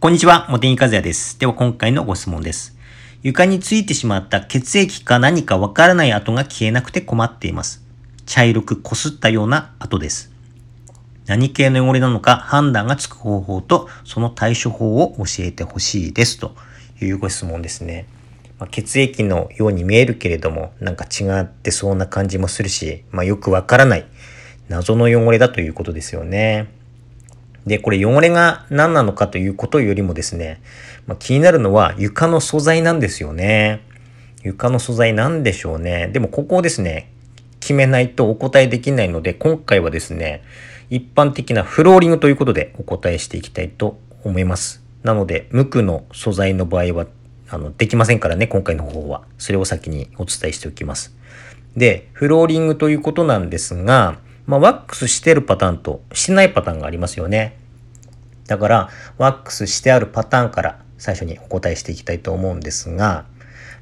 こんにちは、茂木和也です。では今回のご質問です。床についてしまった血液か何かわからない跡が消えなくて困っています。茶色くこすったような跡です。何系の汚れなのか判断がつく方法とその対処法を教えてほしいですというご質問ですね。ま、血液のように見えるけれどもなんか違ってそうな感じもするし、まあ、よくわからない謎の汚れだということですよね。で、これ汚れが何なのかということよりもですね、まあ、気になるのは床の素材なんですよね。床の素材なんでしょうね。でもここをですね、決めないとお答えできないので、今回はですね、一般的なフローリングということでお答えしていきたいと思います。なので、無垢の素材の場合は、あの、できませんからね、今回の方法は。それを先にお伝えしておきます。で、フローリングということなんですが、まあ、ワックスしてるパターンとしてないパターンがありますよね。だから、ワックスしてあるパターンから最初にお答えしていきたいと思うんですが、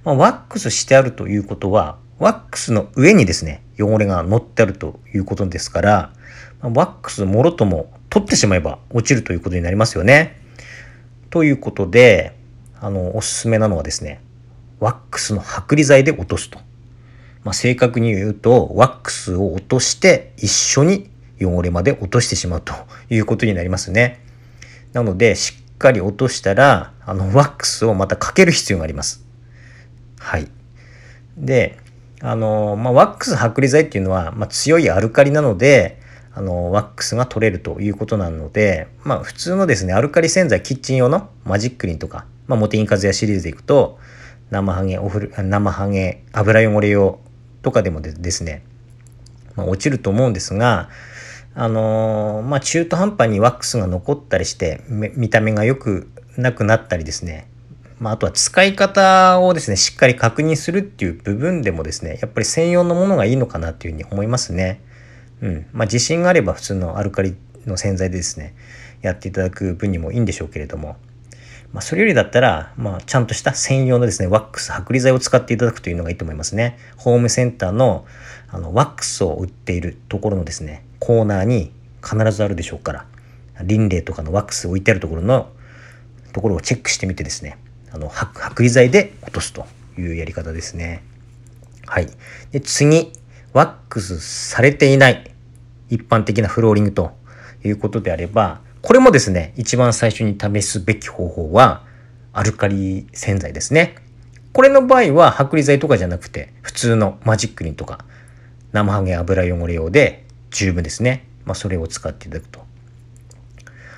まあ、ワックスしてあるということは、ワックスの上にですね、汚れが乗ってあるということですから、ま、ワックスもろとも取ってしまえば落ちるということになりますよね。ということで、あの、おすすめなのはですね、ワックスの剥離剤で落とすと。まあ、正確に言うと、ワックスを落として一緒に汚れまで落としてしまうということになりますね。なので、しっかり落としたら、あの、ワックスをまたかける必要があります。はい。で、あの、まあ、ワックス剥離剤っていうのは、まあ、強いアルカリなので、あの、ワックスが取れるということなので、まあ、普通のですね、アルカリ洗剤、キッチン用のマジックリンとか、まあ、モテインカズヤシリーズでいくと、生ハゲ、おふる、生ハゲ、油汚れ用とかでもですね、まあ、落ちると思うんですが、あのー、まあ、中途半端にワックスが残ったりして見た目が良くなくなったりですね、まあ、あとは使い方をですねしっかり確認するっていう部分でもですねやっぱり専用のものがいいのかなっていうふうに思いますね。うんまあ、自信があれば普通のアルカリの洗剤でですねやっていただく分にもいいんでしょうけれども、まあ、それよりだったら、まあ、ちゃんとした専用のですねワックス剥離剤を使っていただくというのがいいと思いますね。ホームセンターのあのワックスを売っているところのですねコーナーに必ずあるでしょうから輪廻とかのワックス置いてあるところのところをチェックしてみてですねあの剥離剤で落とすというやり方ですね。はい。で次ワックスされていない一般的なフローリングということであればこれもですね一番最初に試すべき方法はアルカリ洗剤ですね。これの場合は剥離剤とかじゃなくて普通のマジックリンとか生ハゲ油汚れ用で十分ですね。まあ、それを使っていただくと。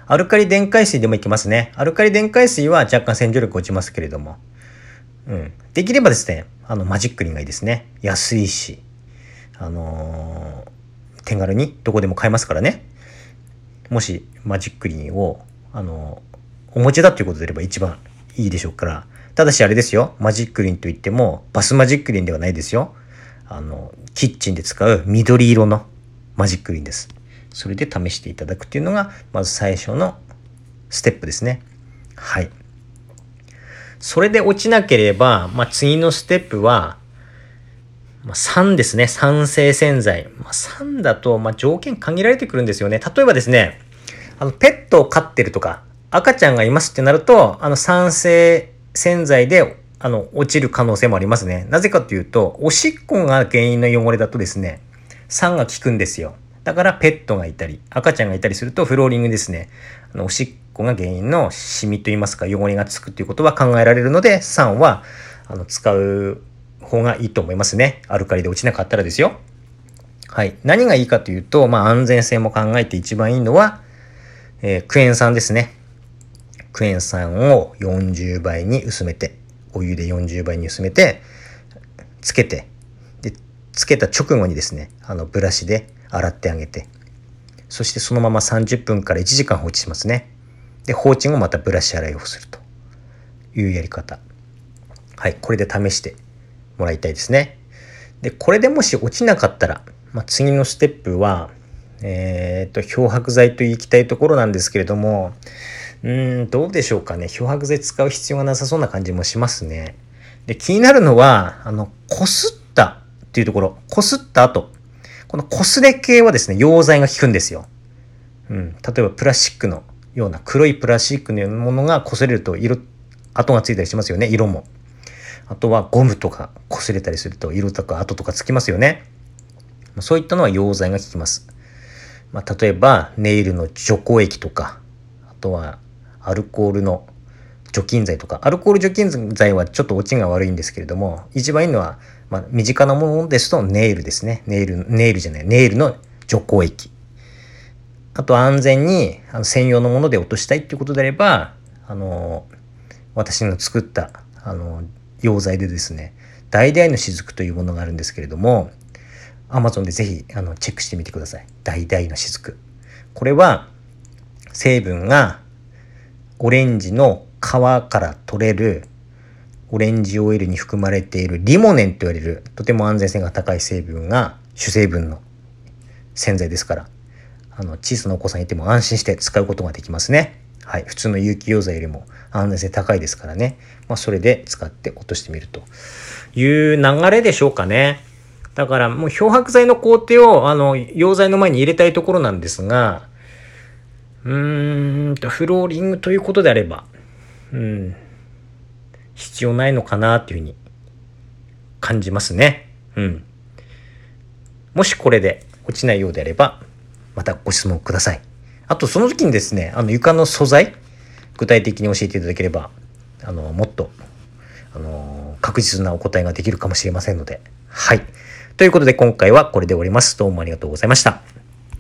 アルカリ電解水でもいけますね。アルカリ電解水は若干洗浄力落ちますけれども。うん。できればですね、あの、マジックリンがいいですね。安いし、あのー、手軽にどこでも買えますからね。もし、マジックリンを、あのー、お持ちだということであれば一番いいでしょうから。ただしあれですよ。マジックリンといっても、バスマジックリンではないですよ。あの、キッチンで使う緑色のマジックリンです。それで試していただくっていうのが、まず最初のステップですね。はい。それで落ちなければ、まあ、次のステップは、まあ、酸ですね。酸性洗剤。まあ、酸だと、ま、条件限られてくるんですよね。例えばですね、あの、ペットを飼ってるとか、赤ちゃんがいますってなると、あの、酸性洗剤で、あの、落ちる可能性もありますね。なぜかというと、おしっこが原因の汚れだとですね、酸が効くんですよ。だからペットがいたり、赤ちゃんがいたりするとフローリングですね。あのおしっこが原因のシミといいますか汚れがつくということは考えられるので、酸はあの使う方がいいと思いますね。アルカリで落ちなかったらですよ。はい。何がいいかというと、まあ安全性も考えて一番いいのは、えー、クエン酸ですね。クエン酸を40倍に薄めて、お湯で40倍に薄めて、つけて、つけた直後にですね、あのブラシで洗ってあげて、そしてそのまま30分から1時間放置しますね。で、放置後またブラシ洗いをするというやり方。はい、これで試してもらいたいですね。で、これでもし落ちなかったら、まあ、次のステップは、えっ、と、漂白剤といきたいところなんですけれども、うん、どうでしょうかね。漂白剤使う必要がなさそうな感じもしますね。で、気になるのは、あの、こすっっていうところ、こすった後、このこすれ系はですね、溶剤が効くんですよ。うん。例えばプラスチックのような黒いプラスチックのようなものが擦れると色、跡がついたりしますよね、色も。あとはゴムとか擦れたりすると色とか跡とかつきますよね。そういったのは溶剤が効きます。まあ、例えばネイルの除光液とか、あとはアルコールの除菌剤とか、アルコール除菌剤はちょっと落ちが悪いんですけれども、一番いいのは、まあ、身近なものですとネイルですね。ネイル、ネイルじゃない、ネイルの除光液。あと安全にあの専用のもので落としたいっていうことであれば、あの、私の作った、あの、溶剤でですね、橙の雫というものがあるんですけれども、Amazon でぜひあのチェックしてみてください。橙の雫。これは成分がオレンジの皮から取れるオレンジオイルに含まれているリモネンと言われるとても安全性が高い成分が主成分の洗剤ですから、あの小さなお子さんいても安心して使うことができますね。はい、普通の有機溶剤よりも安全性高いですからね。まあ、それで使って落としてみるという流れでしょうかね。だからもう漂白剤の工程をあの溶剤の前に入れたいところなんですが、うーんと、フローリングということであれば、うん、必要ないのかなっていうふうに感じますね。うん。もしこれで落ちないようであれば、またご質問ください。あと、その時にですね、あの床の素材、具体的に教えていただければ、あの、もっと、あの、確実なお答えができるかもしれませんので、はい。ということで今回はこれで終わります。どうもありがとうございました。